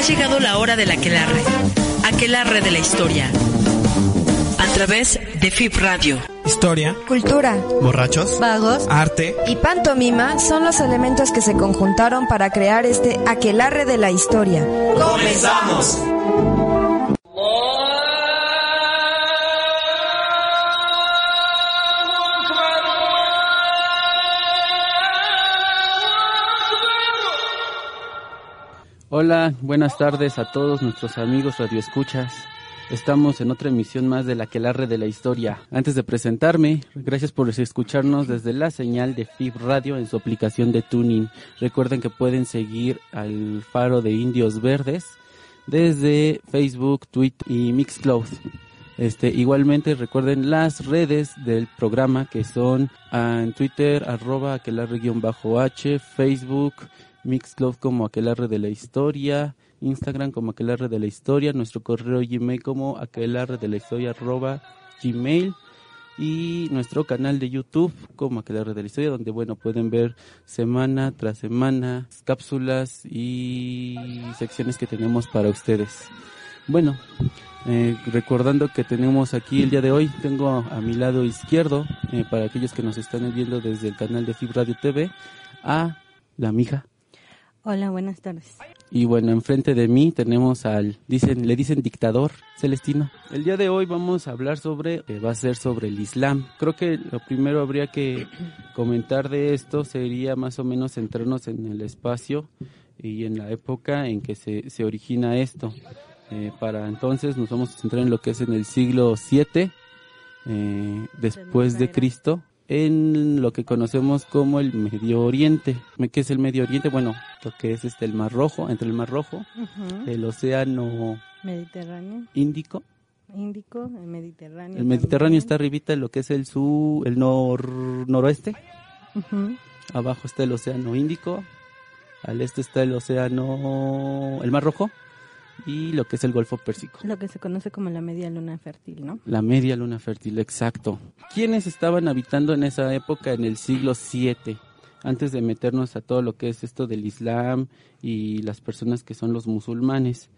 Ha llegado la hora del aquelarre. Aquelarre de la historia. A través de FIP Radio. Historia, Cultura, borrachos, vagos arte. y pantomima son los elementos que se conjuntaron para crear este aquelarre de la historia. ¡Comenzamos! Hola, buenas tardes a todos nuestros amigos radioescuchas. Estamos en otra emisión más de la Quelarre de la Historia. Antes de presentarme, gracias por escucharnos desde la señal de FIB Radio en su aplicación de tuning. Recuerden que pueden seguir al Faro de Indios Verdes desde Facebook, Twitter y Mixcloud. Este, igualmente recuerden las redes del programa que son ah, en Twitter arroba aquelarre-h, Facebook, Mixcloud como aquelarre de la historia, Instagram como aquelarre de la historia, nuestro correo Gmail como aquelarre de la historia arroba Gmail y nuestro canal de YouTube como aquelarre de la historia donde bueno pueden ver semana tras semana cápsulas y secciones que tenemos para ustedes. Bueno, eh, recordando que tenemos aquí el día de hoy, tengo a mi lado izquierdo, eh, para aquellos que nos están viendo desde el canal de Fib Radio TV, a la mija. Hola, buenas tardes. Y bueno, enfrente de mí tenemos al, dicen, le dicen dictador Celestino. El día de hoy vamos a hablar sobre, eh, va a ser sobre el Islam. Creo que lo primero habría que comentar de esto sería más o menos centrarnos en el espacio y en la época en que se, se origina esto. Eh, para entonces nos vamos a centrar en lo que es en el siglo 7 eh, después de Cristo en lo que conocemos como el Medio Oriente. ¿Qué es el Medio Oriente? Bueno, lo que es este el Mar Rojo, entre el Mar Rojo, Ujú. el Océano Mediterráneo, Índico. Índico, el Mediterráneo. El Mediterráneo está también. arribita, lo que es el sur, el nor, noroeste. Abajo está el Océano Índico. Al este está el Océano, el Mar Rojo. Y lo que es el Golfo Pérsico. Lo que se conoce como la media luna fértil, ¿no? La media luna fértil, exacto. ¿Quiénes estaban habitando en esa época, en el siglo 7? Antes de meternos a todo lo que es esto del Islam y las personas que son los musulmanes.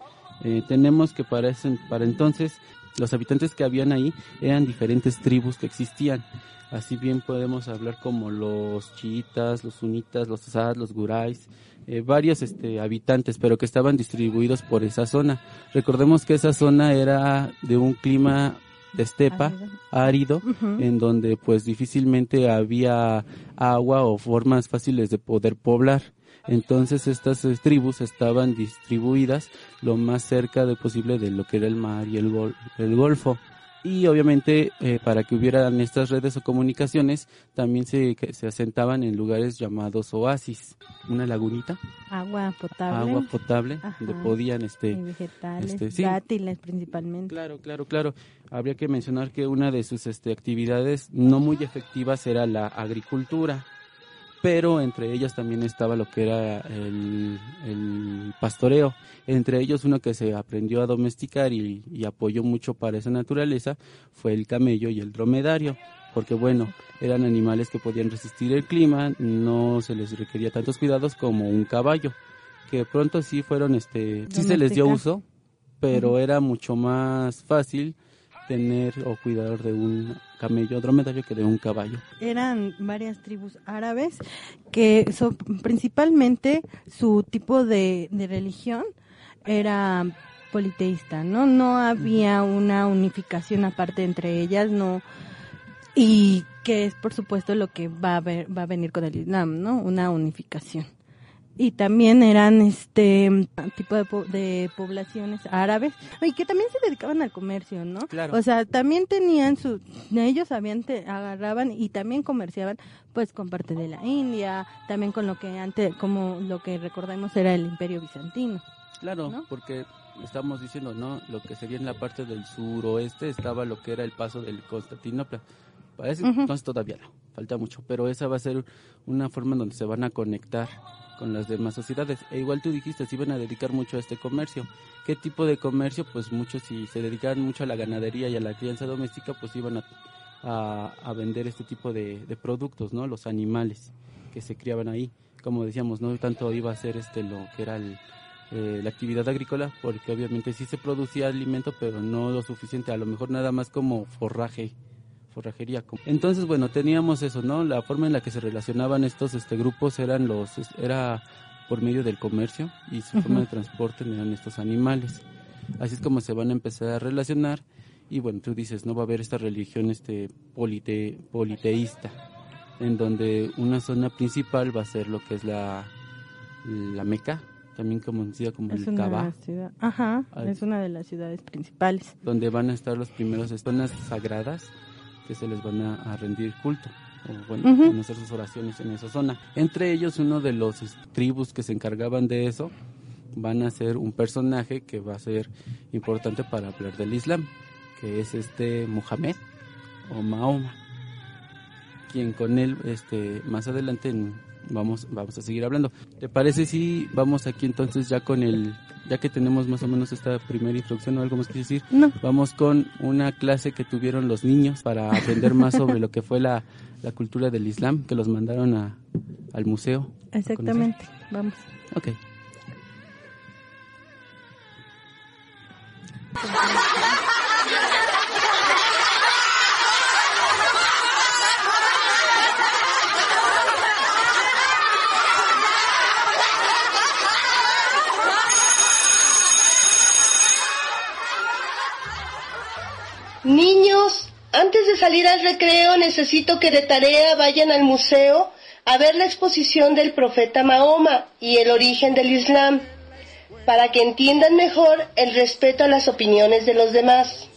Eh, tenemos que para, ese- para entonces los habitantes que habían ahí eran diferentes tribus que existían. Así bien podemos hablar como los chiitas, los sunitas, los asad, los gurais, eh, varios este, habitantes, pero que estaban distribuidos por esa zona. Recordemos que esa zona era de un clima de estepa, Árido. en donde pues difícilmente había agua o formas fáciles de poder poblar. Entonces estas eh, tribus estaban distribuidas lo más cerca de posible de lo que era el mar y el, gol- el golfo. Y obviamente eh, para que hubieran estas redes o comunicaciones también se, se asentaban en lugares llamados oasis, una lagunita, Agua potable. agua potable, Ajá. donde podían este, y vegetales, este, sí. dátiles principalmente. Claro, claro, claro. Habría que mencionar que una de sus este, actividades no muy efectivas era la agricultura, pero entre ellas también estaba lo que era el, el pastoreo. Entre ellos uno que se aprendió a domesticar y, y apoyó mucho para esa naturaleza fue el camello y el dromedario, porque bueno, eran animales que podían resistir el clima, no se les requería tantos cuidados como un caballo, que pronto sí fueron, este, sí se les dio uso, pero era mucho más fácil tener o cuidar de un camello dromedario que de un caballo. Eran varias tribus árabes que son principalmente su tipo de, de religión era politeísta, ¿no? No había una unificación aparte entre ellas, no y que es por supuesto lo que va a ver, va a venir con el Islam, ¿no? Una unificación. Y también eran este tipo de, po- de poblaciones árabes y que también se dedicaban al comercio, ¿no? Claro. O sea, también tenían su ellos habían te- agarraban y también comerciaban pues con parte de la India, también con lo que antes como lo que recordamos era el Imperio bizantino. Claro, ¿no? porque estamos diciendo, ¿no? Lo que sería en la parte del suroeste estaba lo que era el paso del Constantinopla. Para ese entonces todavía no, falta mucho, pero esa va a ser una forma en donde se van a conectar con las demás sociedades. E igual tú dijiste, se iban a dedicar mucho a este comercio. ¿Qué tipo de comercio? Pues muchos, si se dedicaban mucho a la ganadería y a la crianza doméstica, pues iban a, a, vender este tipo de, de productos, ¿no? Los animales que se criaban ahí. Como decíamos, no tanto iba a ser este lo que era el, eh, la actividad agrícola, porque obviamente sí se producía alimento, pero no lo suficiente, a lo mejor nada más como forraje, forrajería. Entonces, bueno, teníamos eso, ¿no? La forma en la que se relacionaban estos este, grupos eran los, era por medio del comercio y su forma de transporte eran estos animales. Así es como se van a empezar a relacionar y bueno, tú dices, no va a haber esta religión este polite, politeísta, en donde una zona principal va a ser lo que es la, la Meca, también conocida como el Kaaba. Ajá, es una de las ciudades principales. Donde van a estar los primeros zonas sagradas que se les van a, rendir culto o bueno, hacer sus oraciones en esa zona. Entre ellos, uno de los tribus que se encargaban de eso van a ser un personaje que va a ser importante para hablar del Islam que es este Mohamed o Mahoma, quien con él este más adelante vamos vamos a seguir hablando. ¿Te parece si vamos aquí entonces ya con el ya que tenemos más o menos esta primera introducción o algo más que decir? Vamos con una clase que tuvieron los niños para aprender más sobre lo que fue la, la cultura del Islam, que los mandaron a, al museo. Exactamente, vamos. Ok. Salir al recreo necesito que de tarea vayan al museo a ver la exposición del profeta Mahoma y el origen del Islam, para que entiendan mejor el respeto a las opiniones de los demás.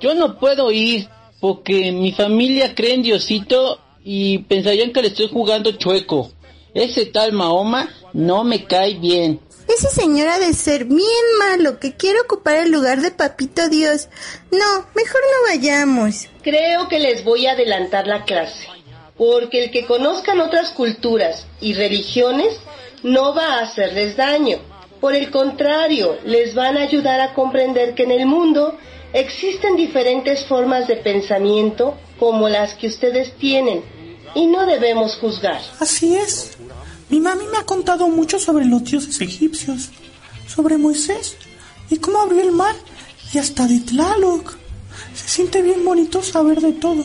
Yo no puedo ir porque mi familia cree en Diosito y pensarían que le estoy jugando chueco. Ese tal Mahoma no me cae bien. Ese señor ha de ser bien malo que quiere ocupar el lugar de Papito Dios. No, mejor no vayamos. Creo que les voy a adelantar la clase, porque el que conozcan otras culturas y religiones no va a hacerles daño. Por el contrario, les van a ayudar a comprender que en el mundo existen diferentes formas de pensamiento como las que ustedes tienen y no debemos juzgar. Así es. Mi mami me ha contado mucho sobre los dioses egipcios, sobre Moisés y cómo abrió el mar y hasta de Tlaloc. Se siente bien bonito saber de todo.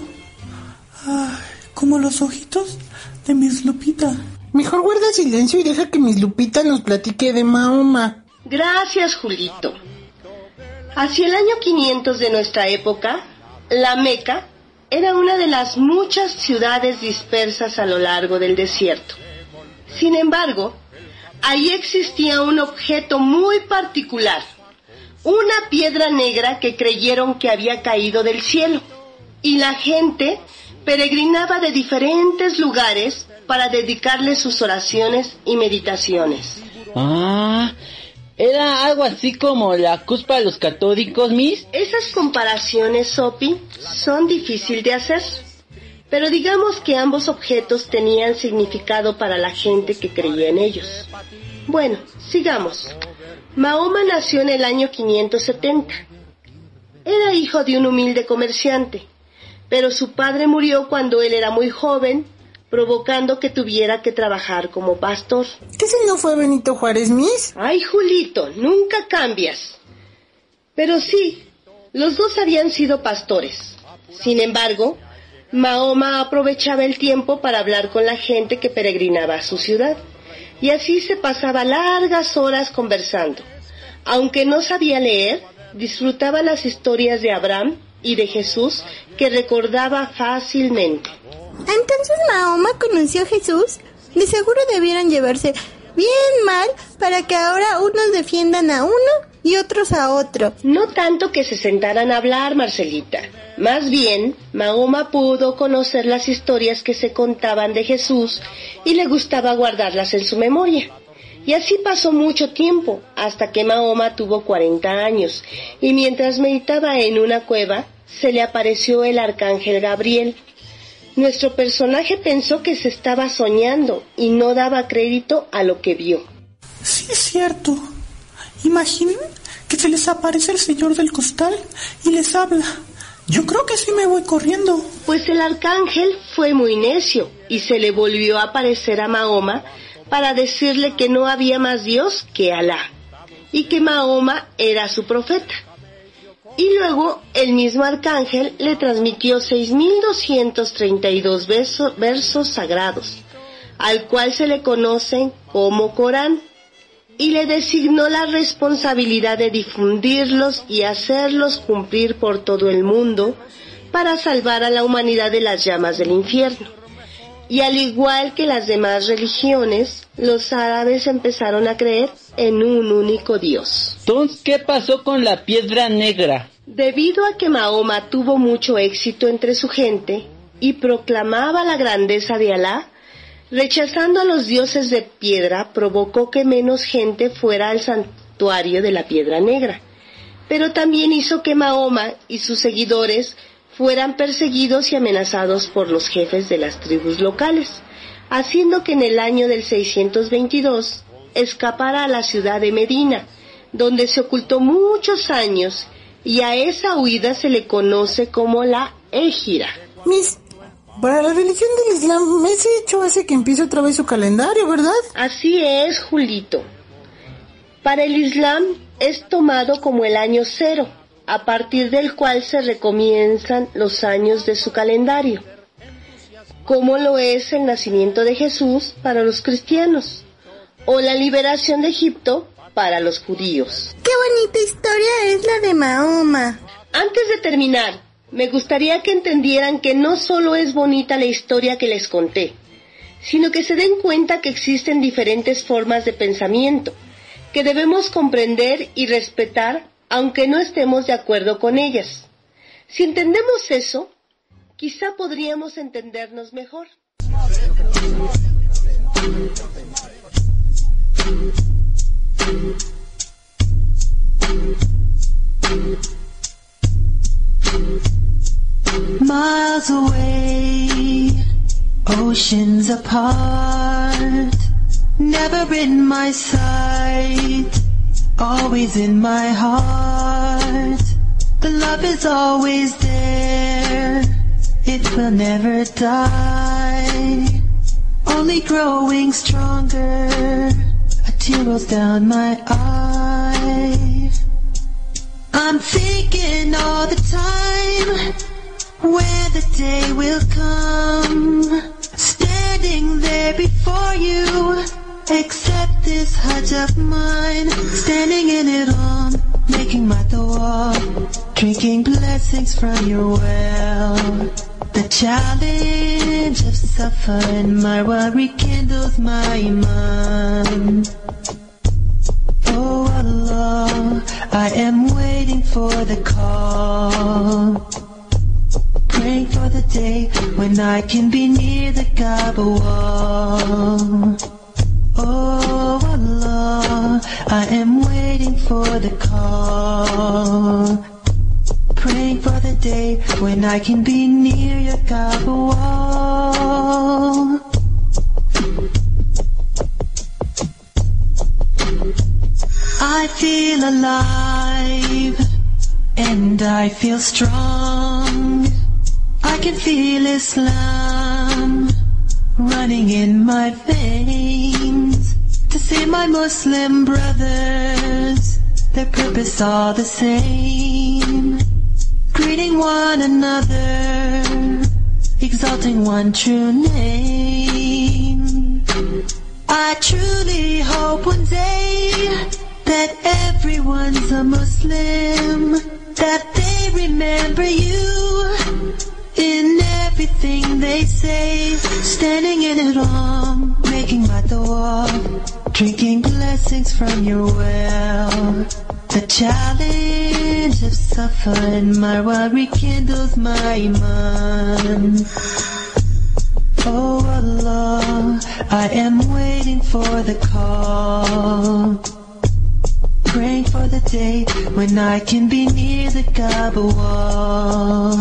Ay, como los ojitos de Miss Lupita. Mejor guarda silencio y deja que Miss Lupita nos platique de Mahoma. Gracias, Julito. Hacia el año 500 de nuestra época, la Meca era una de las muchas ciudades dispersas a lo largo del desierto. Sin embargo, ahí existía un objeto muy particular, una piedra negra que creyeron que había caído del cielo. Y la gente peregrinaba de diferentes lugares para dedicarle sus oraciones y meditaciones. Ah, era algo así como la cuspa de los catódicos, Miss. Esas comparaciones, Sopi, son difíciles de hacer. Pero digamos que ambos objetos tenían significado para la gente que creía en ellos. Bueno, sigamos. Mahoma nació en el año 570. Era hijo de un humilde comerciante, pero su padre murió cuando él era muy joven, provocando que tuviera que trabajar como pastor. ¿Qué no fue Benito Juárez, Miss? Ay, Julito, nunca cambias. Pero sí, los dos habían sido pastores. Sin embargo, Mahoma aprovechaba el tiempo para hablar con la gente que peregrinaba a su ciudad, y así se pasaba largas horas conversando. Aunque no sabía leer, disfrutaba las historias de Abraham y de Jesús que recordaba fácilmente. Entonces Mahoma conoció a Jesús. De seguro debieran llevarse bien mal para que ahora unos defiendan a uno y otros a otro. No tanto que se sentaran a hablar, Marcelita. Más bien, Mahoma pudo conocer las historias que se contaban de Jesús y le gustaba guardarlas en su memoria. Y así pasó mucho tiempo, hasta que Mahoma tuvo 40 años, y mientras meditaba en una cueva, se le apareció el arcángel Gabriel. Nuestro personaje pensó que se estaba soñando y no daba crédito a lo que vio. Sí, es cierto. Imaginen que se les aparece el señor del costal y les habla. Yo creo que sí me voy corriendo. Pues el arcángel fue muy necio y se le volvió a aparecer a Mahoma para decirle que no había más Dios que Alá. y que Mahoma era su profeta. Y luego el mismo arcángel le transmitió 6.232 versos, versos sagrados, al cual se le conocen como Corán, y le designó la responsabilidad de difundirlos y hacerlos cumplir por todo el mundo para salvar a la humanidad de las llamas del infierno. Y al igual que las demás religiones, los árabes empezaron a creer en un único Dios. Entonces, ¿qué pasó con la piedra negra? Debido a que Mahoma tuvo mucho éxito entre su gente y proclamaba la grandeza de Alá, rechazando a los dioses de piedra provocó que menos gente fuera al santuario de la piedra negra. Pero también hizo que Mahoma y sus seguidores fueran perseguidos y amenazados por los jefes de las tribus locales, haciendo que en el año del 622 escapara a la ciudad de Medina, donde se ocultó muchos años y a esa huida se le conoce como la Égira. Para la religión del Islam, ese hecho hace que empiece otra vez su calendario, ¿verdad? Así es, Julito. Para el Islam es tomado como el año cero, a partir del cual se recomienzan los años de su calendario, como lo es el nacimiento de Jesús para los cristianos, o la liberación de Egipto para los judíos. Qué bonita historia es la de Mahoma. Antes de terminar, me gustaría que entendieran que no solo es bonita la historia que les conté, sino que se den cuenta que existen diferentes formas de pensamiento, que debemos comprender y respetar aunque no estemos de acuerdo con ellas. Si entendemos eso, quizá podríamos entendernos mejor. Miles away, oceans apart, never in my sight, always in my heart. The love is always there, it will never die, only growing stronger. A tear rolls down my eye. I'm thinking all the time where the day will come. Standing there before you, accept this hajj of mine. Standing in it all, making my dua, drinking blessings from your well. The challenge of suffering my world rekindles my mind. Oh Allah, I am waiting for the call. Praying for the day when I can be near the Kaaba wall. Oh Allah, I am waiting for the call. Praying for the day when I can be near your Kaaba wall. I feel alive and I feel strong. Can feel Islam running in my veins. To see my Muslim brothers, their purpose all the same. Greeting one another, exalting one true name. I truly hope one day that everyone's a Muslim, that they remember you in everything they say, standing in it all, making my dua, drinking blessings from your well. The challenge of suffering my world rekindles my mind. Oh Allah, I am waiting for the call. Praying for the day when I can be near the Kaaba wall.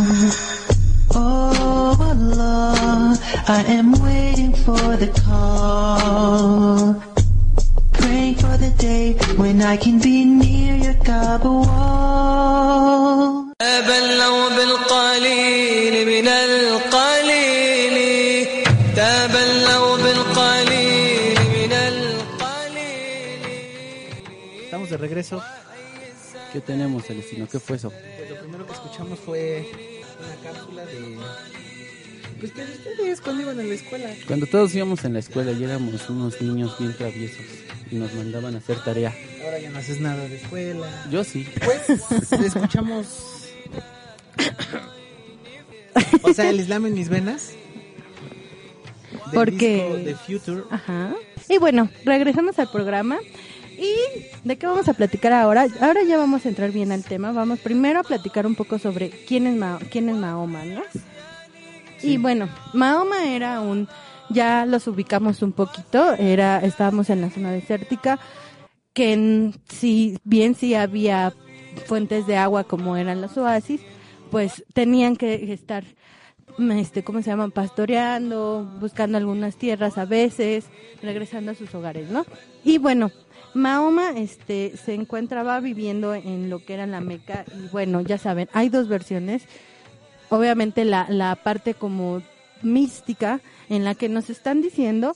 Oh Allah, I am waiting for the call. Praying for the day when I can be near your Kaaba wall. تبلوا بالقليل من القليل تبلوا بالقليل من القليل Estamos de regreso. ¿Qué tenemos, Celestino? ¿Qué fue eso? Pues lo primero que escuchamos fue una cápsula de... pues que ustedes cuando iban a la escuela. Cuando todos íbamos en la escuela y éramos unos niños bien traviesos y nos mandaban a hacer tarea. Ahora ya no haces nada de escuela. Yo sí. Pues escuchamos... o sea, el Islam en mis venas. Porque- Future. Ajá. Y bueno, regresamos al programa. ¿Y de qué vamos a platicar ahora? Ahora ya vamos a entrar bien al tema. Vamos primero a platicar un poco sobre quién es, Ma- quién es Mahoma, ¿no? Y bueno, Mahoma era un, ya los ubicamos un poquito, era, estábamos en la zona desértica, que en- si bien sí había fuentes de agua como eran los oasis, pues tenían que estar, este, ¿cómo se llaman? Pastoreando, buscando algunas tierras a veces, regresando a sus hogares, ¿no? Y bueno, Mahoma, este, se encontraba viviendo en lo que era la Meca y bueno, ya saben, hay dos versiones. Obviamente la, la parte como mística en la que nos están diciendo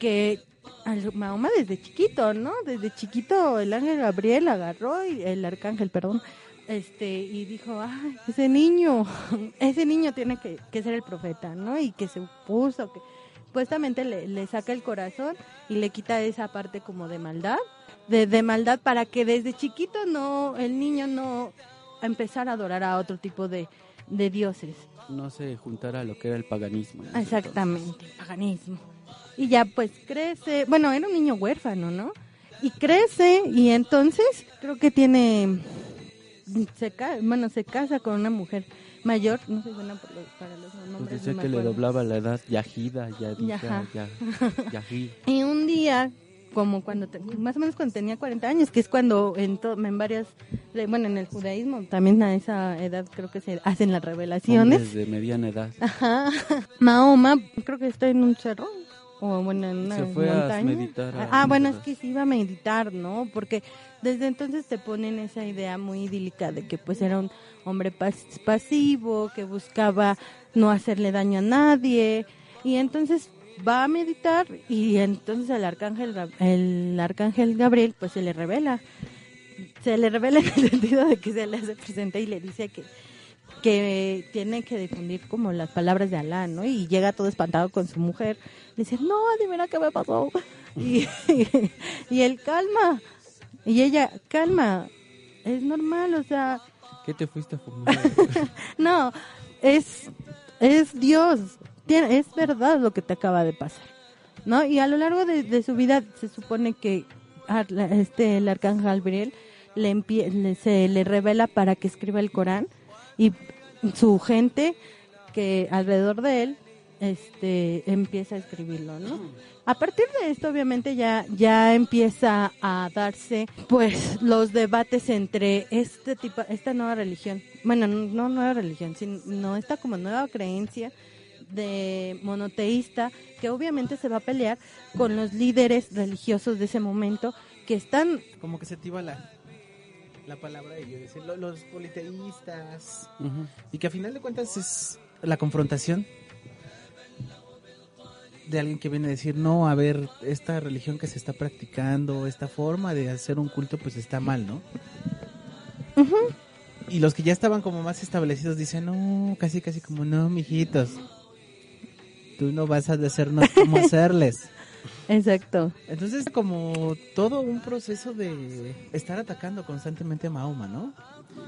que al Mahoma desde chiquito, ¿no? Desde chiquito el ángel Gabriel agarró y el arcángel, perdón, este y dijo, ay, ese niño, ese niño tiene que, que ser el profeta, ¿no? Y que se puso, que supuestamente le, le saca el corazón y le quita esa parte como de maldad, de, de maldad para que desde chiquito no, el niño no empezara a adorar a otro tipo de, de dioses. No se juntara a lo que era el paganismo. en ese Exactamente, paganismo. Y ya pues crece, bueno, era un niño huérfano, ¿no? Y crece y entonces creo que tiene, se bueno, se casa con una mujer mayor, no soy buena por los- para los Pues nombres. decía no que le doblaba la edad Yahida, Yadija, Ajá. ya, Yahid. Y un día, como cuando, te- más o menos cuando tenía 40 años, que es cuando en, to- en varias, bueno, en el judaísmo también a esa edad creo que se hacen las revelaciones. Hombres de mediana edad. Ajá. Mahoma, creo que está en un cerro. O bueno, en una Se fue a montaña. meditar a ah, bueno, es que sí iba a meditar, ¿no? Porque desde entonces te ponen esa idea muy idílica de que pues era un hombre pas- pasivo, que buscaba no hacerle daño a nadie. Y entonces va a meditar y entonces el arcángel, el arcángel Gabriel pues se le revela. Se le revela en el sentido de que se le hace presente y le dice que que tiene que difundir como las palabras de Alá, ¿no? Y llega todo espantado con su mujer. Le dice, no, adivina qué me pasó. Y, y él, calma. Y ella, calma. Es normal, o sea, ¿Qué te fuiste a fumar? no, es, es Dios. Es verdad lo que te acaba de pasar. ¿No? Y a lo largo de, su vida se supone que este, el arcángel Gabriel le, se le revela para que escriba el Corán y su gente que alrededor de él este empieza a escribirlo, ¿no? A partir de esto obviamente ya ya empieza a darse pues los debates entre este tipo esta nueva religión, bueno, no no nueva religión, sino esta como nueva creencia de monoteísta que obviamente se va a pelear con los líderes religiosos de ese momento que están Como que se tiba la, la palabra decir, lo- los politeístas. Y que a final de cuentas es la confrontación de alguien que viene a decir, no, a ver, esta religión que se está practicando, esta forma de hacer un culto, pues está mal, ¿no? Y los que ya estaban como más establecidos dicen, no, casi, casi como, no, mijitos, tú no vas a decirnos cómo hacerles. Exacto. Entonces, como todo un proceso de estar atacando constantemente a Mahoma, ¿no?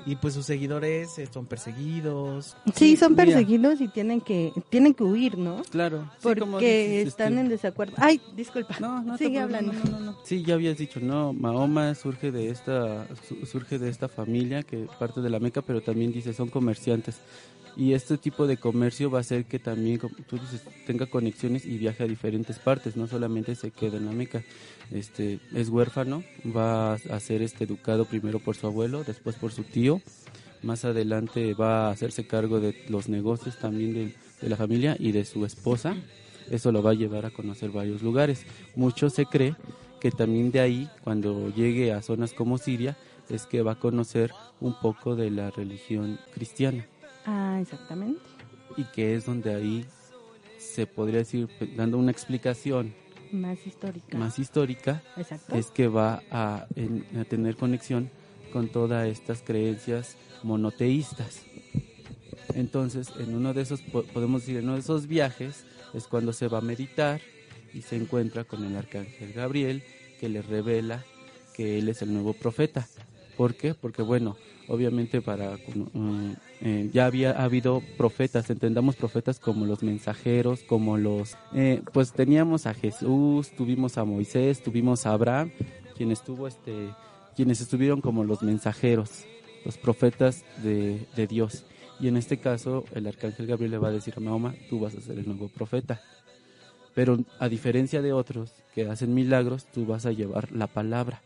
Y pues sus seguidores son perseguidos. Sí, son mira. perseguidos y tienen que tienen que huir, ¿no? Claro. sí, Porque como dices, están este, en desacuerdo. Ay, disculpa. No, no Sigue hablando. no, no, no. Sí, ya habías dicho, no, Mahoma surge de esta su- surge de esta familia que parte de la Meca, pero también dice son comerciantes. Y este tipo de comercio va a hacer que también, tenga conexiones y viaje a diferentes partes, no solamente se queda en la Meca. Este, es huérfano, va a ser este educado primero por su abuelo, después por su tío, más adelante va a hacerse cargo de los negocios también de, de la familia y de su esposa. Eso lo va a llevar a conocer varios lugares. Mucho se cree que también de ahí, cuando llegue a zonas como Siria, es que va a conocer un poco de la religión cristiana Ah, exactamente. y que es donde ahí se podría decir, dando una explicación Más histórica. más histórica, Exacto. es que va a, en- a tener conexión con todas estas creencias monoteístas. Entonces, en uno de esos, po- podemos decir, en uno de esos viajes es cuando se va a meditar y se encuentra con el arcángel Gabriel que le revela que él es el nuevo profeta. ¿Por qué? Porque bueno, obviamente para mm, eh, ya había habido profetas, entendamos profetas como los mensajeros, como los eh, pues teníamos a Jesús, tuvimos a Moisés, tuvimos a Abraham, quienes tuvo este quienes estuvieron como los mensajeros, los profetas de, de Dios. Y en este caso, el arcángel Gabriel le va a decir a Mahoma, tú vas a ser el nuevo profeta. Pero a diferencia de otros que hacen milagros, tú vas a llevar la palabra.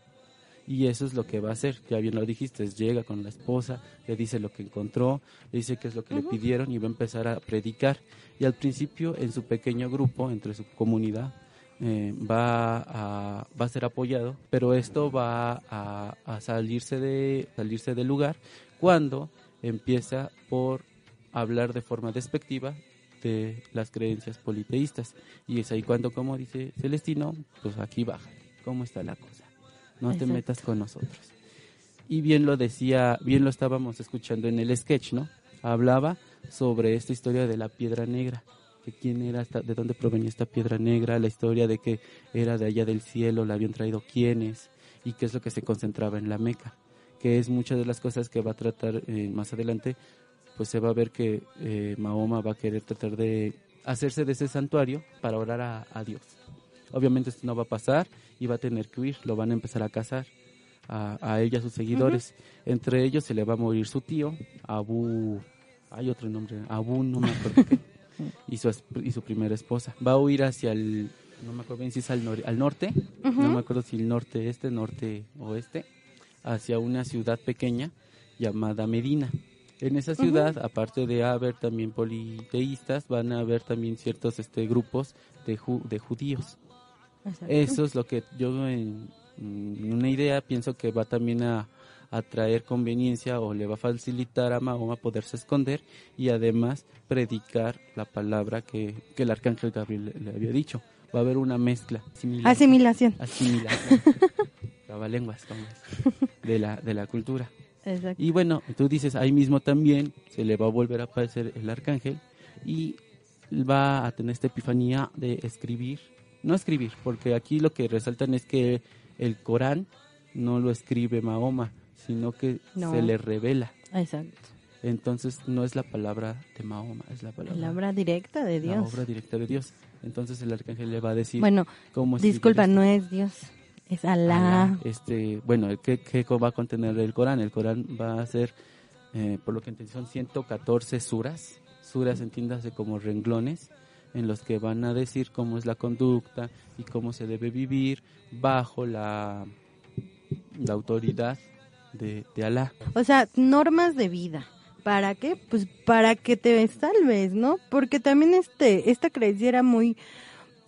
Y eso es lo que va a hacer, ya bien lo dijiste, llega con la esposa, le dice lo que encontró, le dice qué es lo que le pidieron y va a empezar a predicar. Y al principio, en su pequeño grupo, entre su comunidad, eh, va, a, va a ser apoyado, pero esto va a, a salirse, de, salirse del lugar cuando empieza por hablar de forma despectiva de las creencias politeístas. Y es ahí cuando, como dice Celestino, pues aquí baja. ¿Cómo está la cosa? No te metas con nosotros. Y bien lo decía, bien lo estábamos escuchando en el sketch, ¿no? Hablaba sobre esta historia de la piedra negra, que quién era, de dónde provenía esta piedra negra, la historia de que era de allá del cielo, la habían traído quiénes y qué es lo que se concentraba en la Meca, que es muchas de las cosas que va a tratar eh, más adelante, pues se va a ver que eh, Mahoma va a querer tratar de hacerse de ese santuario para orar a, a Dios. Obviamente esto no va a pasar y va a tener que huir, lo van a empezar a cazar a, a él y a sus seguidores. Entre ellos se le va a morir su tío, Abu, hay otro nombre, Abu, no me acuerdo y su, y su primera esposa. Va a huir hacia el, no me acuerdo bien si es al, nor- al norte, no me acuerdo si el norte este, norte oeste, hacia una ciudad pequeña llamada Medina. En esa ciudad, aparte de haber también politeístas, van a haber también ciertos este, grupos de, ju- de judíos. Exacto. Eso es lo que yo en, en una idea pienso que va también a, a traer conveniencia o le va a facilitar a Mahoma poderse esconder y además predicar la palabra que, que el arcángel Gabriel le, le había dicho. Va a haber una mezcla. asimilación- Asimilación. Asimilación. Trabalenguas, de la, de la cultura. Exacto. Y bueno, tú dices, ahí mismo también se le va a volver a aparecer el arcángel y va a tener esta epifanía de escribir, no escribir, porque aquí lo que resaltan es que el Corán no lo escribe Mahoma, sino que No. se le revela. Exacto. Entonces no es la palabra de Mahoma, es la palabra, La obra directa de la Dios. obra directa de Dios. Entonces el arcángel le va a decir Bueno, cómo disculpa, no es Dios, es Alá. Alá, este, bueno, ¿qué, qué va a contener el Corán? El Corán va a ser, eh, por lo que entendí, son 114 suras. Suras entiéndase como renglones en los que van a decir cómo es la conducta y cómo se debe vivir bajo la, la autoridad de, de Alá. O sea, normas de vida. ¿Para qué? Pues para que te salves, ¿no? Porque también este esta creencia era muy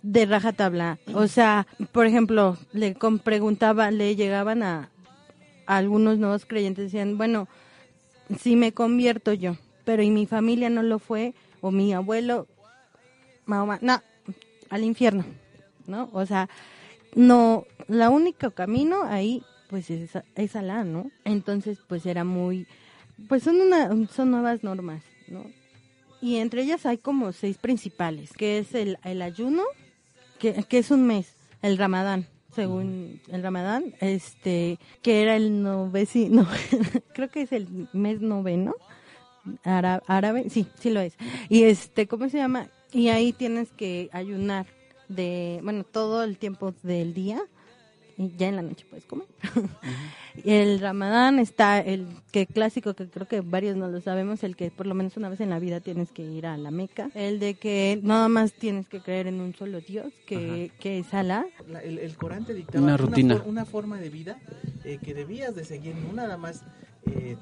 de rajatabla. O sea, por ejemplo, le preguntaba, le llegaban a, a algunos nuevos creyentes decían, bueno, si me convierto yo, pero y mi familia no lo fue o mi abuelo Mahoma, no, al infierno, ¿no? O sea, no, la único camino ahí, pues es, es Alá, ¿no? Entonces, pues era muy, pues son una, son nuevas normas, ¿no? Y entre ellas hay como seis principales, que es el, el ayuno, que, que es un mes, el ramadán, según el ramadán, este, que era el noveci, no, creo que es el mes noveno, ára- árabe, sí, sí lo es. Y este, ¿cómo se llama? Y ahí tienes que ayunar de, bueno, todo el tiempo del día y ya en la noche puedes comer. el Ramadán está el que clásico que creo que varios no lo sabemos, el que por lo menos una vez en la vida tienes que ir a la Meca, el de que nada más tienes que creer en un solo Dios, que, que es Alá. La- el, el Corán te dictaba Una rutina. for- una forma de vida eh, que debías de seguir, no nada más eh,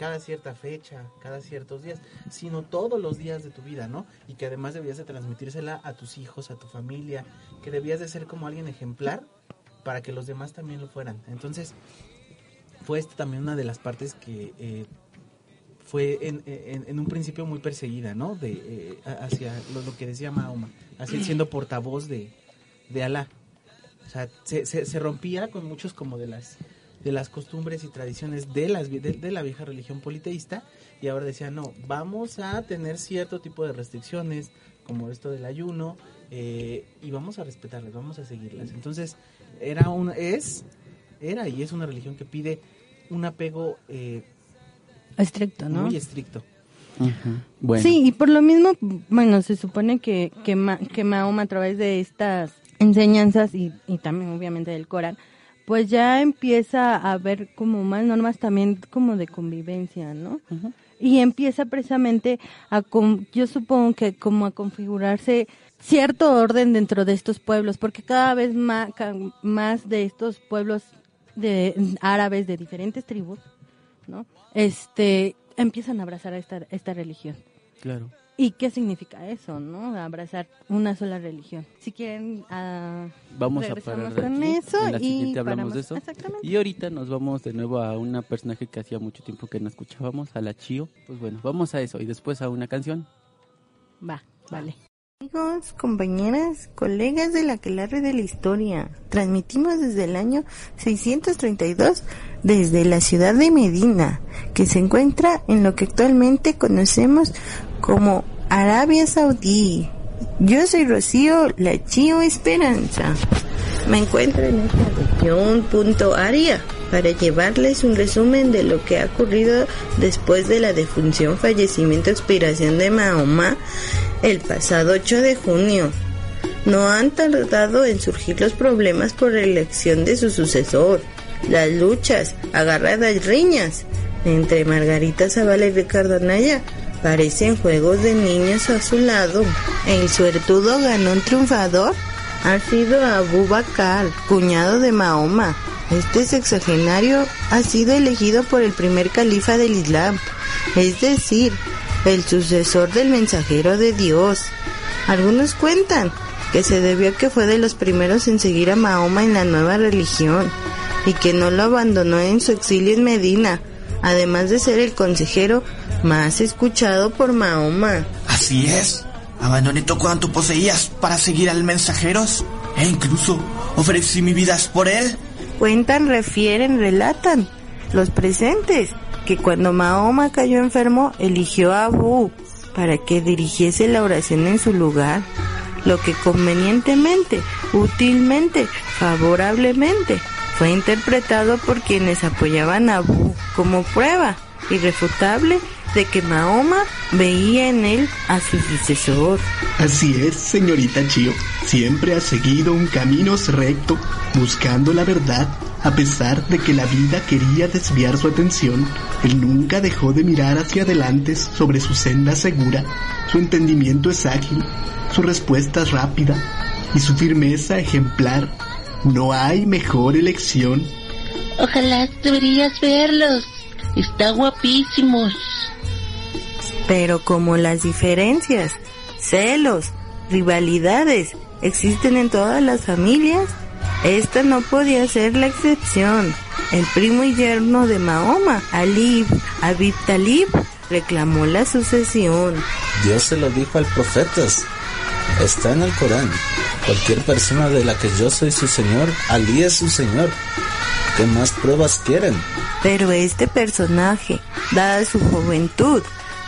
cada cierta fecha, cada ciertos días, sino todos los días de tu vida, ¿no? Y que además debías de transmitírsela a tus hijos, a tu familia, que debías de ser como alguien ejemplar para que los demás también lo fueran. Entonces, fue esta también una de las partes que eh, fue en, un principio muy perseguida, ¿no? De, eh, hacia lo, lo que decía Mahoma, así siendo portavoz de, de Alá. O sea, se, se, se rompía con muchos como de las de las costumbres y tradiciones de, las, de, de la vieja religión politeísta y ahora decía, no, vamos a tener cierto tipo de restricciones, como esto del ayuno, eh, y vamos a respetarlas, vamos a seguirlas. Entonces, era un, es, era y es una religión que pide un apego eh, Estricto, ¿no? muy estricto. Bueno. Sí, y por lo mismo, bueno, se supone que, que, Ma- que Mahoma a través de estas enseñanzas y, y también obviamente del Corán, pues ya empieza a haber como más normas también como de convivencia, ¿no? Y empieza precisamente a, con- yo supongo que como a configurarse cierto orden dentro de estos pueblos, porque cada vez más, más de estos pueblos de árabes de diferentes tribus, ¿no? Este, empiezan a abrazar a esta, esta religión. Claro. ¿Y qué significa eso, no? Abrazar una sola religión. Si quieren, ah, Vamos a parar de con aquí. eso en la y siguiente hablamos paramos. de eso. Exactamente. Y ahorita nos vamos de nuevo a una personaje que hacía mucho tiempo que no escuchábamos, a la Chio. Pues bueno, vamos a eso y después a una canción. Va, vale. Amigos, compañeras, colegas de la Aquelarre de la Historia, transmitimos desde el año 632 desde la ciudad de Medina, que se encuentra en lo que actualmente conocemos como Arabia Saudí. Yo soy Rocío La Chío Esperanza. Me encuentro en esta región punto área para llevarles un resumen de lo que ha ocurrido después de la defunción, fallecimiento, expiración de Mahoma el pasado 8 de junio. No han tardado en surgir los problemas por la elección de su sucesor, las luchas, agarradas riñas entre Margarita Zavala y Ricardo Anaya parecen juegos de niños a su lado. El suertudo ganón triunfador ha sido Abu Bakr, cuñado de Mahoma. Este sexagenario ha sido elegido por el primer califa del Islam, es decir, el sucesor del mensajero de Dios. Algunos cuentan que se debió a que fue de los primeros en seguir a Mahoma en la nueva religión y que no lo abandonó en su exilio en Medina, además de ser el consejero más escuchado por Mahoma. Así es. Abandoné todo cuanto poseías para seguir al mensajeros e incluso ofrecí mi vida por él. Cuentan, refieren, relatan los presentes que cuando Mahoma cayó enfermo eligió a Abu para que dirigiese la oración en su lugar, lo que convenientemente, útilmente, favorablemente fue interpretado por quienes apoyaban a Abu como prueba irrefutable de que Mahoma veía en él a su sucesor. Así es, señorita Chio. Siempre ha seguido un camino recto, buscando la verdad. A pesar de que la vida quería desviar su atención, él nunca dejó de mirar hacia adelante sobre su senda segura. Su entendimiento es ágil, su respuesta es rápida y su firmeza ejemplar. No hay mejor elección. Ojalá deberías verlos. Está guapísimos. Pero como las diferencias, celos, rivalidades existen en todas las familias, esta no podía ser la excepción. El primo y yerno de Mahoma, Ali Abib Talib, reclamó la sucesión. Dios se lo dijo al profeta. Está en el Corán. Cualquier persona de la que yo soy su Señor, Ali es su Señor. ¿Qué más pruebas quieren? Pero este personaje, dada su juventud,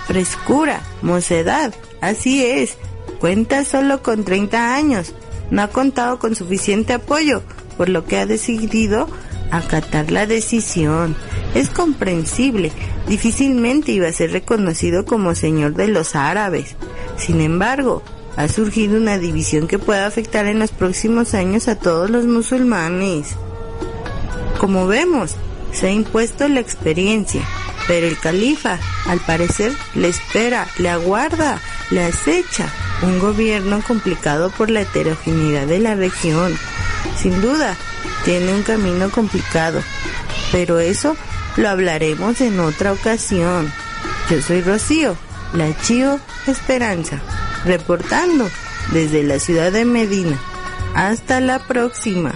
frescura, mocedad, así es, cuenta solo con 30 años, no ha contado con suficiente apoyo, por lo que ha decidido acatar la decisión. Es comprensible, difícilmente iba a ser reconocido como señor de los árabes. Sin embargo, ha surgido una división que puede afectar en los próximos años a todos los musulmanes. Como vemos, se ha impuesto la experiencia, pero el califa, al parecer, le espera, le aguarda, le acecha un gobierno complicado por la heterogeneidad de la región. Sin duda, tiene un camino complicado, pero eso lo hablaremos en otra ocasión. Yo soy Rocío, la Chío Esperanza, reportando desde la ciudad de Medina. Hasta la próxima.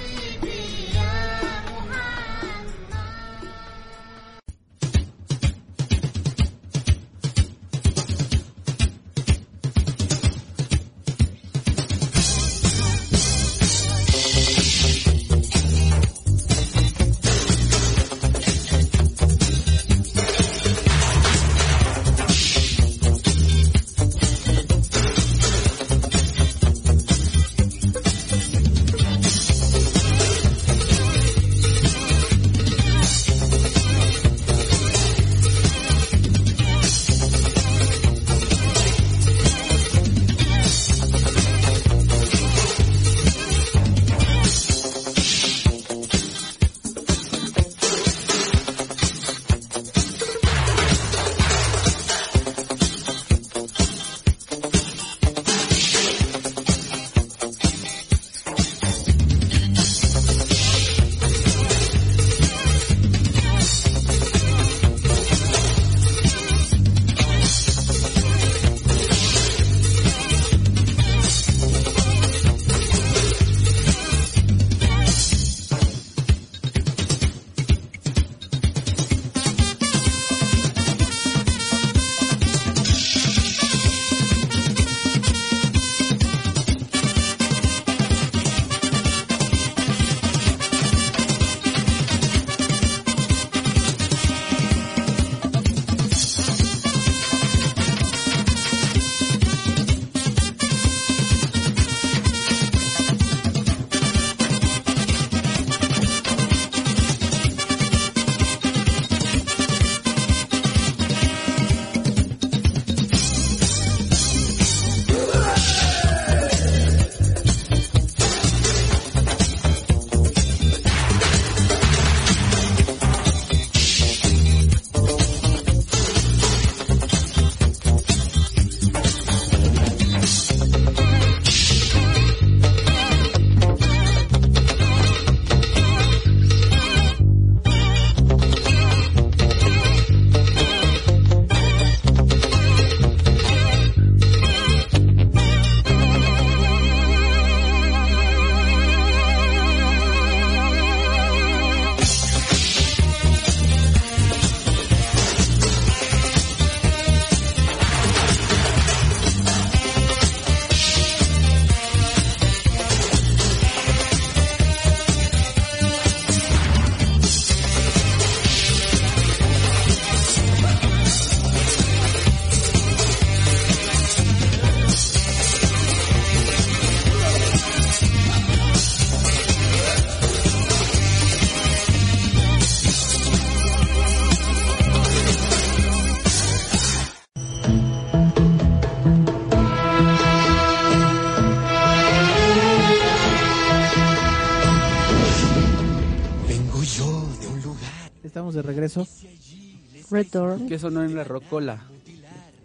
Return. ¿Qué sonó en la rocola?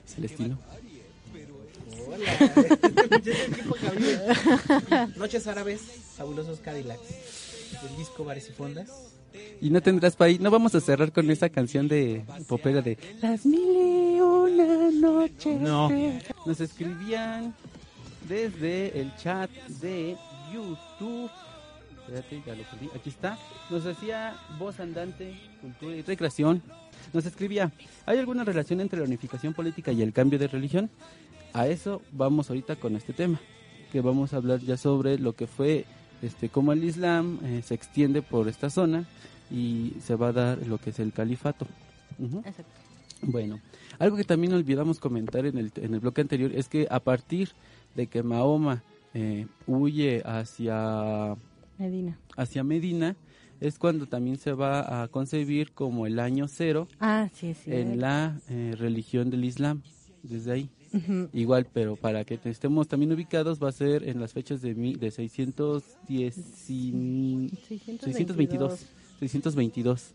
Celestino. Noches árabes, fabulosos Cadillacs. El disco Bares y Fondas. Y no tendrás país. No vamos a cerrar con esa canción de popera de Las mil y una noches. No. Nos escribían desde el chat de YouTube. Espérate, ya lo perdí. Aquí está. Nos hacía voz andante, cultura y recreación. Nos escribía, ¿hay alguna relación entre la unificación política y el cambio de religión? A eso vamos ahorita con este tema, que vamos a hablar ya sobre lo que fue, este, cómo el Islam eh, se extiende por esta zona y se va a dar lo que es el califato. Exacto. Bueno, algo que también olvidamos comentar en el, en el bloque anterior es que a partir de que Mahoma eh, huye hacia, Medina. hacia Medina, es cuando también se va a concebir como el año cero Ah, sí, sí. en la eh, religión del Islam, desde ahí. Igual, pero para que estemos también ubicados va a ser en las fechas de, mi- de 610 y- 622, 622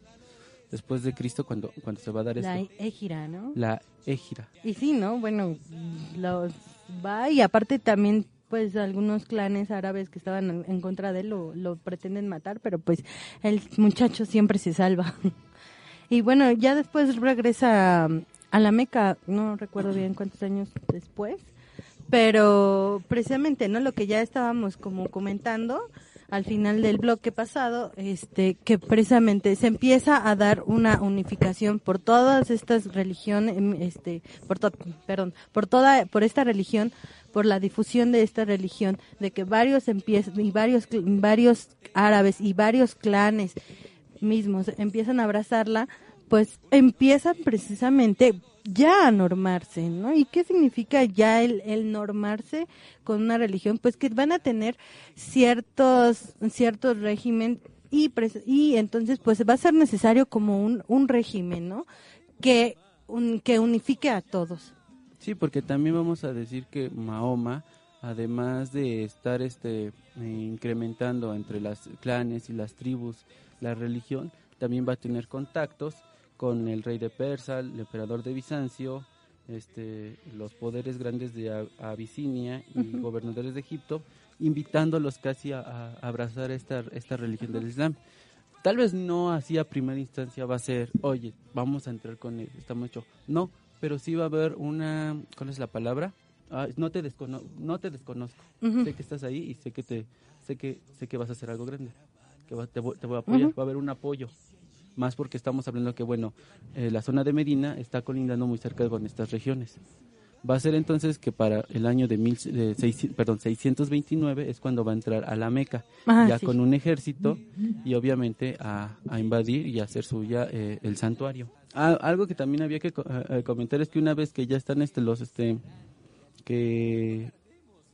después de Cristo cuando, cuando se va a dar La esto. égira, ¿no? La égira. Y sí, ¿no? Bueno, los va y aparte también pues algunos clanes árabes que estaban en, contra de él lo, pretenden matar, pero pues el muchacho siempre se salva. y bueno, ya después regresa a, la Meca, no recuerdo bien cuántos años después, pero precisamente, ¿no? Lo que ya estábamos como comentando al final del bloque pasado, este, que precisamente se empieza a dar una unificación por todas estas religiones, este, por perdón, por toda, por esta religión, por la difusión de esta religión, de que varios y varios, varios árabes y varios clanes mismos empiezan a abrazarla, pues empiezan precisamente ya a normarse, ¿no? ¿Y qué significa ya el, normarse con una religión? Pues que van a tener ciertos, ciertos régimen y, y entonces pues va a ser necesario como un, un régimen, ¿no? Que, un, que unifique a todos. Sí, porque también vamos a decir que Mahoma, además de estar este eh, incrementando entre las clanes y las tribus la religión, también va a tener contactos con el rey de Persa, el emperador de Bizancio, este, los poderes grandes de Abisinia y gobernadores de Egipto, invitándolos casi a, a abrazar esta, esta religión del Islam. Tal vez no así a primera instancia va a ser, oye, vamos a entrar con él, estamos hecho. No, pero sí va a haber una, ¿cuál es la palabra? Ah, no te descono no te desconozco. Sé que estás ahí y sé que te sé que sé que vas a hacer algo grande. Que va- te, voy, te voy a apoyar, va a haber un apoyo. Más porque estamos hablando que bueno, eh, la zona de Medina está colindando muy cerca con estas regiones. Va a ser entonces que para el año de, mil, de seis- perdón, 629 es cuando va a entrar a la Meca, Ah, ya sí. con un ejército y obviamente a, a invadir y a hacer suya eh, el santuario. Ah, algo que también había que eh, eh, comentar es que una vez que ya están este, los este que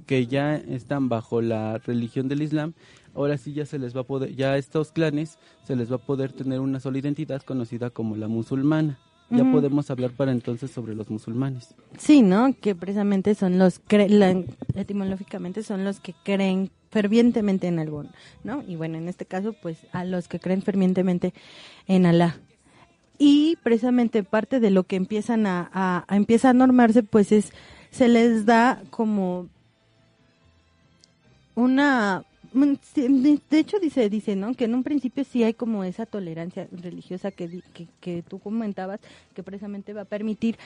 que ya están bajo la religión del Islam, ahora sí ya se les va a poder, ya a estos clanes se les va a poder tener una sola identidad conocida como la musulmana. Ya podemos hablar para entonces sobre los musulmanes. Sí, ¿no? Que precisamente son los, cre- la- etimológicamente son los que creen fervientemente en algo, ¿no? Y bueno, en este caso, pues a los que creen fervientemente en Alá. Y precisamente parte de lo que empiezan a, a, a- empieza a normarse, pues es, se les da como una de de hecho dice dice no que en un principio sí hay como esa tolerancia religiosa que, que que tú comentabas que precisamente va a permitir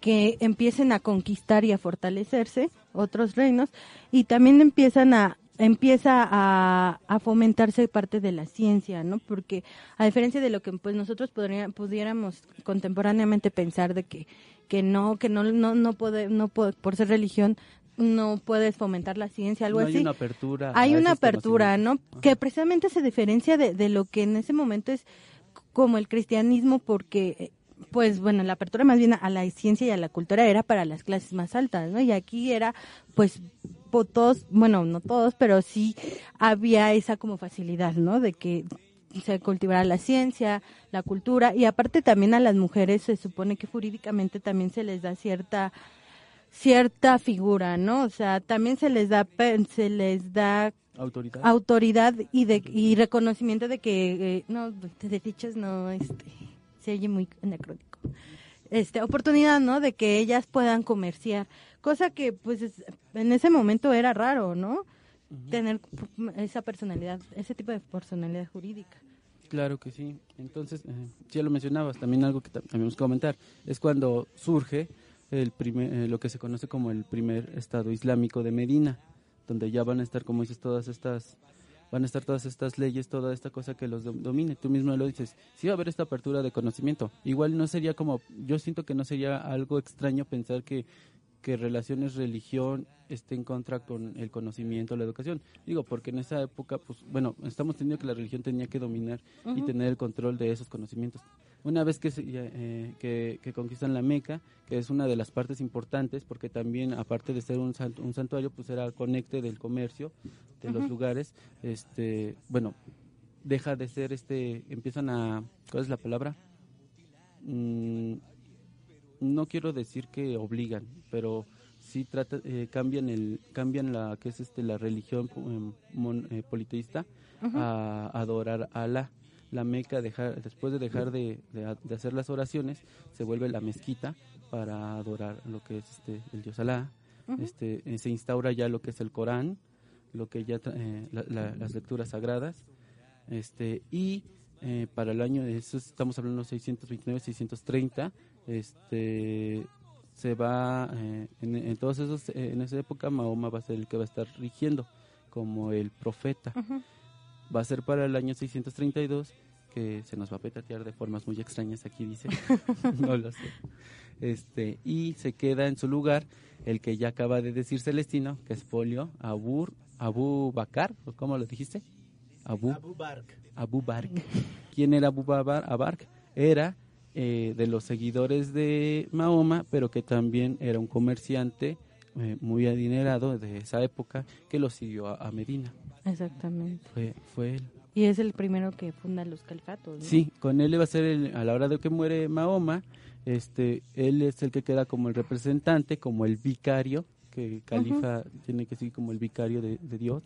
que empiecen a conquistar y a fortalecerse otros reinos y también empiezan a empieza a, a fomentarse parte de la ciencia, ¿no? Porque a diferencia de lo que pues nosotros podría- pudiéramos contemporáneamente pensar de que que no que no no no puede no po- por ser religión no puedes fomentar la ciencia algo No así hay una apertura. hay una apertura, ¿no? Que precisamente se diferencia de, de lo que en ese momento es como el cristianismo, porque, pues bueno, la apertura más bien a la ciencia y a la cultura era para las clases más altas, ¿no? Y aquí era, pues, todos, bueno, no todos, pero sí había esa como facilidad, ¿no? De que se cultivara la ciencia, la cultura, y aparte también a las mujeres se supone que jurídicamente también se les da cierta cierta figura, ¿no? O sea, también se les da se les da Autoridad. autoridad y de y reconocimiento de que eh, no de dichos no este se oye muy anacrónico este oportunidad no de que ellas puedan comerciar cosa que pues es- en ese momento era raro no tener esa personalidad ese tipo de personalidad jurídica Claro que sí. Entonces, eh, ya lo mencionabas, también algo que también que comentar, es cuando surge el primer, eh, lo que se conoce como el primer Estado Islámico de Medina, donde ya van a estar, como dices, todas estas, van a estar todas estas leyes, toda esta cosa que los dom- domine. Tú mismo lo dices, sí va a haber esta apertura de conocimiento. Igual no sería como, yo siento que no sería algo extraño pensar que que relaciones religión esté en contra con el conocimiento, la educación. Digo, porque en esa época, pues, bueno, estamos teniendo que la religión tenía que dominar y tener el control de esos conocimientos. Una vez que, eh, que, que conquistan la Meca, que es una de las partes importantes, porque también, aparte de ser un, sant- un santuario, pues era conecte del comercio, de los lugares, este, bueno, deja de ser este, empiezan a, ¿cuál es la palabra? Mm, no quiero decir que obligan, pero sí trata, eh, cambian el, cambian la que es este la religión eh, mon- eh, politeísta a adorar a Alá. La Meca dejar, después de dejar de, de- de hacer las oraciones, se vuelve la mezquita para adorar lo que es este el dios Alá. Este eh, se instaura ya lo que es el Corán, lo que ya eh, la- la- las lecturas sagradas, este y eh, para el año eso estamos hablando de 629 630 este se va eh, en, en todos esos eh, en esa época Mahoma va a ser el que va a estar rigiendo como el profeta. Va a ser para el año 632 que se nos va a petatear de formas muy extrañas aquí dice no lo sé este y se queda en su lugar el que ya acaba de decir Celestino que es Folio Abur Abu Bakar ¿o ¿cómo lo dijiste? Abu Abu Bark. Abu Bark. ¿Quién era Abu Abark? Era eh, de los seguidores de Mahoma, pero que también era un comerciante eh, muy adinerado de esa época que lo siguió a, a Medina. exactamente Fue, fue él. Y es el primero que funda los califatos ¿no? Sí, con él iba a ser el- a la hora de que muere Mahoma, este, él es el que queda como el representante, como el vicario, que califa tiene que ser como el vicario de, de Dios.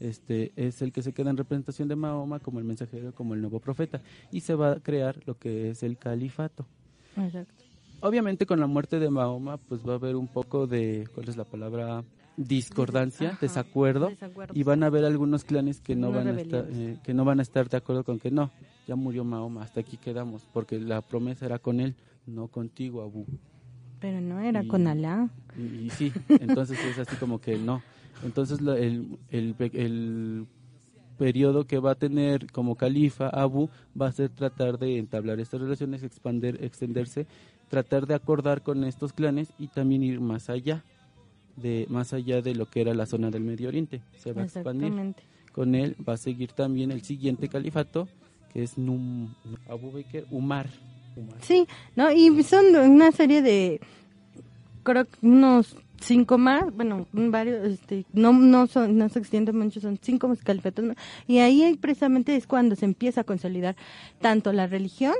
Este es el que se queda en representación de Mahoma como el mensajero, como el nuevo profeta y se va a crear lo que es el califato. exacto Obviamente con la muerte de Mahoma pues va a haber un poco de ¿cuál es la palabra? Discordancia, desacuerdo, desacuerdo. y van a haber algunos clanes que no van a estar eh, que no van a estar de acuerdo con que no, ya murió Mahoma, hasta aquí quedamos, porque la promesa era con él, no contigo, Abu. pero no era Y- con Alá Y, y sí, entonces es así como que no. Entonces la- el, el, el periodo que va a tener como califa Abu va a ser tratar de entablar estas relaciones, expander, extenderse, tratar de acordar con estos clanes y también ir más allá de más allá de lo que era la zona del Medio Oriente. Se va a expandir. Con él va a seguir también el siguiente califato que es Num, Abu Bakr Umar. Umar. Sí, no, y son una serie de, creo que unos cinco más, bueno, varios, este, no, no son, no se extienden mucho, son cinco califatos más, y ahí precisamente es cuando se empieza a consolidar tanto la religión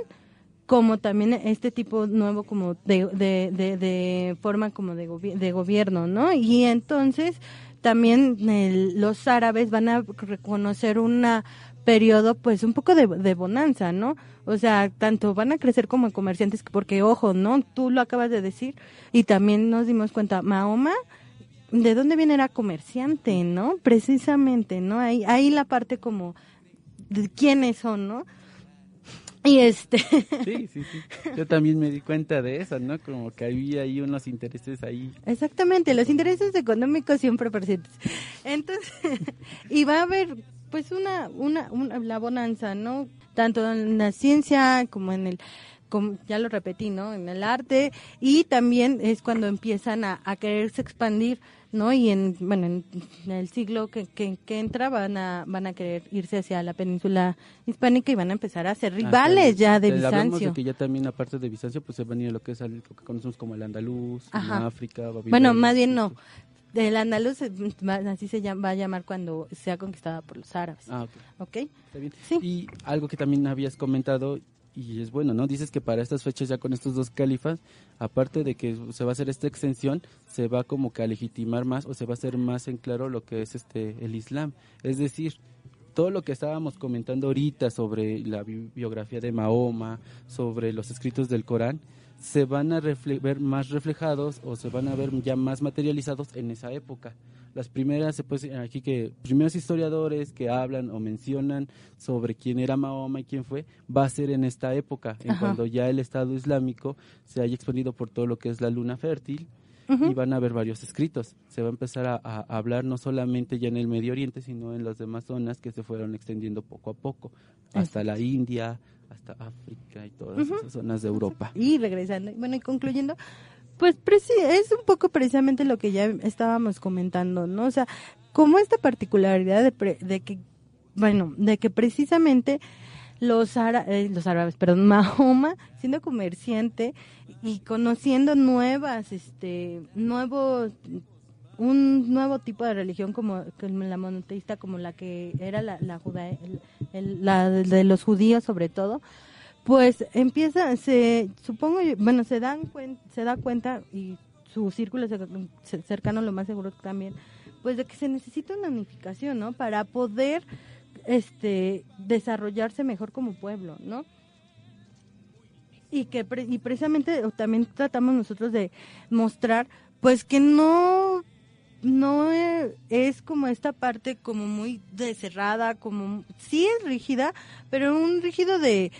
como también este tipo nuevo como de, de, de, forma como de, de gobierno, ¿no? Y entonces también el- los árabes van a reconocer una periodo pues un poco de, de bonanza, ¿no? O sea, tanto van a crecer como comerciantes, porque ojo, ¿no? Tú lo acabas de decir y también nos dimos cuenta, Mahoma, ¿de dónde viene? Era comerciante, ¿no? Precisamente, ¿no? Ahí, ahí la parte como quiénes son, ¿no? Y este... Sí, sí, sí. Yo también me di cuenta de eso, ¿no? Como que había ahí unos intereses ahí. Exactamente, los intereses económicos siempre presentes. Entonces, y va a haber pues una, una, una la bonanza, ¿no? Tanto en la ciencia como en el, como ya lo repetí, ¿no? En el arte y también es cuando empiezan a, a quererse expandir, ¿no? Y en, bueno, en, el siglo que, que, que entra van a, van a querer irse hacia la península hispánica y van a empezar a ser rivales ya de eh, Bizancio. de que ya también, aparte de Bizancio, pues se venía lo que es lo que conocemos como el andaluz, Ajá. África, Babilonia. Bueno, más bien no. El andaluz, eh, así se llama, va a llamar cuando sea conquistada por los árabes. Ah, ok. ¿Ok? Está bien. Y algo que también habías comentado, y es bueno, ¿no? Dices que para estas fechas ya con estos dos califas, aparte de que se va a hacer esta extensión, se va como que a legitimar más o se va a hacer más en claro lo que es este el Islam. Es decir, todo lo que estábamos comentando ahorita sobre la bi- biografía de Mahoma, sobre los escritos del Corán, se van a ver más reflejados o se van a ver ya más materializados en esa época. Las primeras, se puede decir aquí que primeros historiadores que hablan o mencionan sobre quién era Mahoma y quién fue, va a ser en esta época, en Ajá. cuando ya el Estado Islámico se haya expandido por todo lo que es la luna fértil y van a haber varios escritos. Se va a empezar a, a hablar no solamente ya en el Medio Oriente, sino en las demás zonas que se fueron extendiendo poco a poco, hasta la India, hasta África y todas Ujú. esas zonas de Europa. Y regresando, y bueno, y concluyendo, pues es un poco precisamente lo que ya estábamos comentando, ¿no? O sea, como esta particularidad de, pre- de que, bueno, de que precisamente los, ára- eh, los árabes, perdón, Mahoma, siendo comerciante y conociendo nuevas, este, nuevos, un nuevo tipo de religión como, como la monoteísta, como la que era la, la, juda- el- el- la de los judíos sobre todo, pues empieza, se, supongo, bueno, se dan se da cuenta y su círculo cer- cer- cercano lo más seguro también, pues de que se necesita una unificación, ¿no? Para poder, este, desarrollarse mejor como pueblo, ¿no? Y que pre- y precisamente también tratamos nosotros de mostrar, pues que no no eh, es como esta parte como muy cerrada, como sí es rígida, pero un rígido de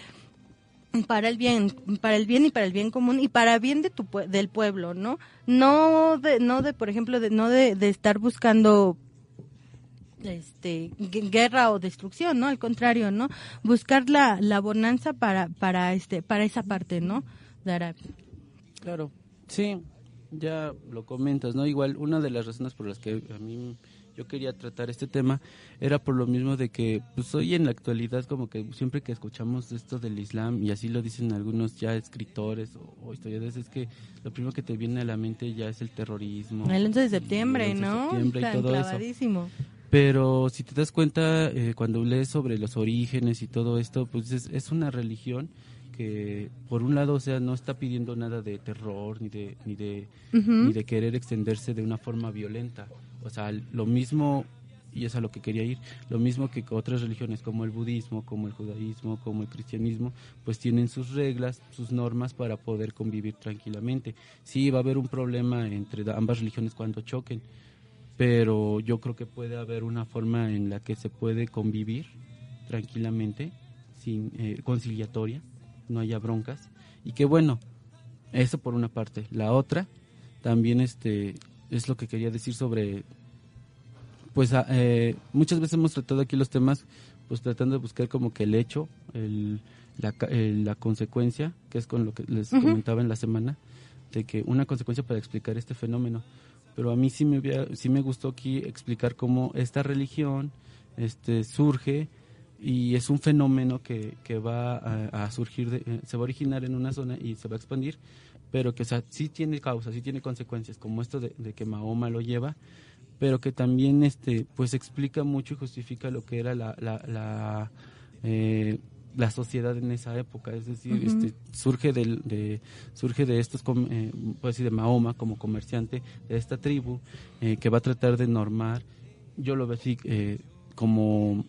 para el bien, para el bien y para el bien común y para bien de tu del pueblo, ¿no? No de no de por ejemplo de no de, de estar buscando este gue- guerra o destrucción, ¿no? Al contrario, ¿no? Buscar la, la bonanza para para este para esa parte, ¿no? De Arabia. Claro, sí, ya lo comentas, ¿no? Igual una de las razones por las que a mí yo quería tratar este tema era por lo mismo de que pues hoy en la actualidad como que siempre que escuchamos esto del Islam y así lo dicen algunos ya escritores o, o historiadores es que lo primero que te viene a la mente ya es el terrorismo. El 11 de septiembre, el 11 de ¿no? septiembre y todo eso. Pero si te das cuenta, eh, cuando lees sobre los orígenes y todo esto, pues es, es una religión que, por un lado, o sea, no está pidiendo nada de terror ni de, ni de, ni de querer extenderse de una forma violenta. O sea, lo mismo, y es a lo que quería ir, lo mismo que otras religiones como el budismo, como el judaísmo, como el cristianismo, pues tienen sus reglas, sus normas para poder convivir tranquilamente. Sí, va a haber un problema entre ambas religiones cuando choquen, pero yo creo que puede haber una forma en la que se puede convivir tranquilamente, sin eh, conciliatoria, no haya broncas y que bueno, eso por una parte. La otra también este es lo que quería decir sobre pues a- eh, muchas veces hemos tratado aquí los temas pues tratando de buscar como que el hecho, el, la, el- la consecuencia, que es con lo que les comentaba en la semana, de que una consecuencia para explicar este fenómeno. Pero a mí sí me, sí me gustó aquí explicar cómo esta religión este, surge y es un fenómeno que, que va a, a surgir, de- eh, se va a originar en una zona y se va a expandir, pero que o sea, sí tiene causas, sí tiene consecuencias, como esto de, de que Mahoma lo lleva, pero que también este pues explica mucho y justifica lo que era la la, la, eh, la sociedad en esa época. Es decir este surge del de surge de estos eh, decir de Mahoma como comerciante de esta tribu eh, que va a tratar de normar yo lo veo así eh, como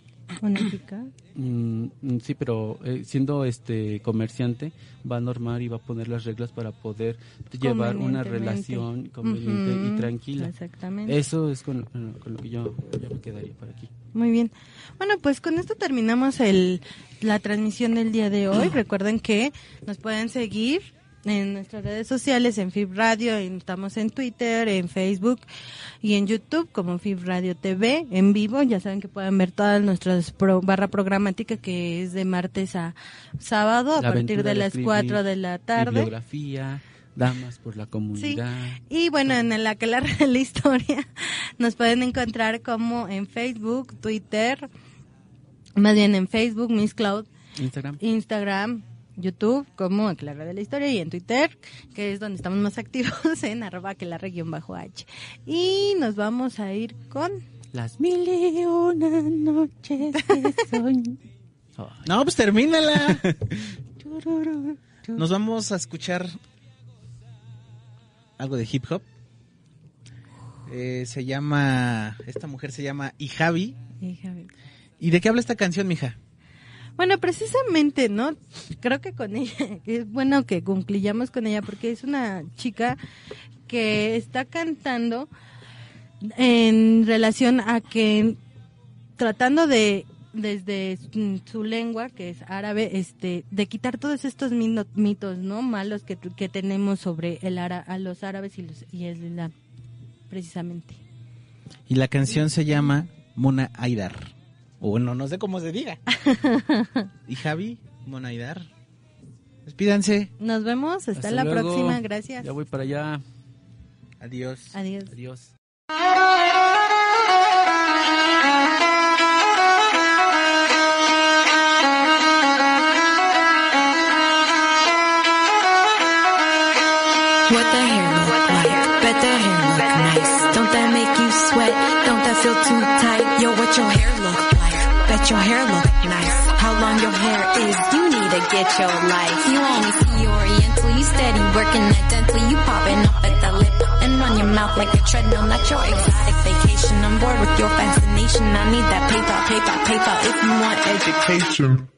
Mm, mm, sí, pero eh, siendo este comerciante va a normar y va a poner las reglas para poder llevar una relación conveniente y Ujú, tranquila. exactamente. Eso es con, con lo que yo ya me quedaría por aquí. Muy bien. Bueno, pues con esto terminamos el, la transmisión del día de hoy. Recuerden que nos pueden seguir en nuestras redes sociales, en FIB Radio, en- estamos en Twitter, en Facebook y en YouTube como FIB Radio TV en vivo. Ya saben que pueden ver todas nuestras pro- barra programática que es de martes a sábado a partir de las escribir, 4 de la tarde. Bibliografía, damas por la comunidad. Y bueno, en la que la, la historia nos pueden encontrar como en Facebook, Twitter, más bien en Facebook, Miss Cloud, Instagram. Instagram, YouTube, como Aclara de la Historia, y en Twitter, que es donde estamos más activos, en arroba bajo h Y nos vamos a ir con... Las mil y una noches de sueño. No, pues termínala. Nos vamos a escuchar algo de hip hop. Eh, se llama, esta mujer se llama Ijavi. ¿Y de qué habla esta canción, mija? Bueno, precisamente, ¿no? Creo que con ella, es bueno que concluyamos con ella porque es una chica que está cantando en relación a que tratando de desde su lengua que es árabe este de quitar todos estos mitos no malos que, que tenemos sobre el ara- a los árabes y los y el islam precisamente Y la canción se llama Mona Aidar. O bueno, no sé cómo se diga. y Javi, Mona Aidar. Despídanse. nos vemos hasta, Hasta la luego. próxima gracias Ya voy para allá. Adiós. adiós Adiós. What the hair look like? Bet that hair look nice. Don't that make you sweat? Don't that feel too tight? Yo, what your hair look like? Bet your hair look nice. How long your hair is? You need to get your life. You only see Oriental. You steady working that dental. You popping up at the lip and run your mouth like a treadmill. Not your exotic vacation. I'm bored with your fascination. I need that paper, paper, paper. If you want education.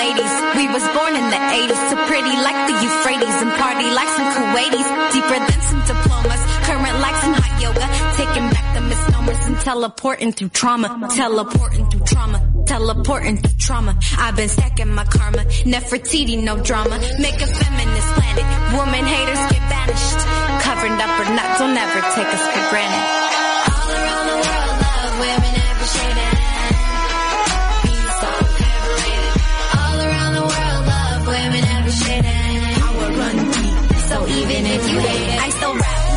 Ladies, we was born in the 80s, so pretty like the Euphrates and party like some Kuwaitis, deeper than some diplomas, current like some hot yoga, taking back the misnomers and teleporting through trauma, teleporting through trauma, teleporting through trauma. I've been stacking my karma, Nefertiti, no drama, make a feminist planet, woman haters get banished, covered up or not, don't ever take us for granted. All around the world, love women even if you hate it, I still rap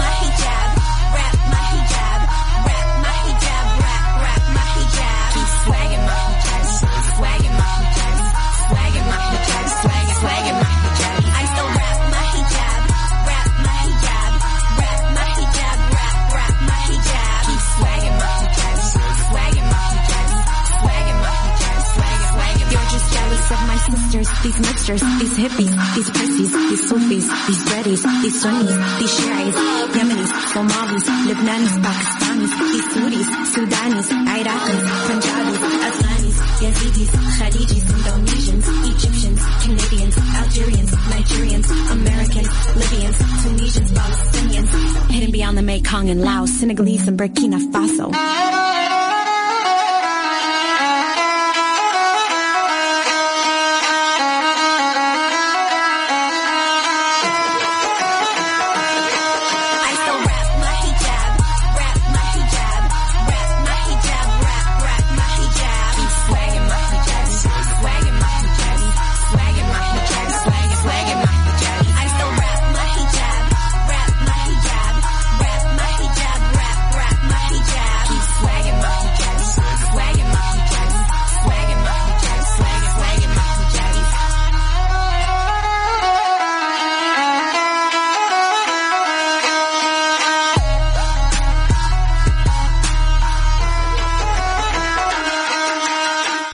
my sisters, these mixtures, these hippies, these prissies, these Sufis, these Reddies, these Sunnis, these Shiites, Yemenis, Somalis, Lebanese, Pakistanis, these Saudis, Sudanis, Iraqis, Punjabis, Afghanis, Yazidis, Khadijis, Indonesians, Egyptians, Canadians, Algerians, Nigerians, Americans, Libyans, Tunisians, Palestinians, hidden beyond the Mekong and Laos, Senegalese and Burkina Faso.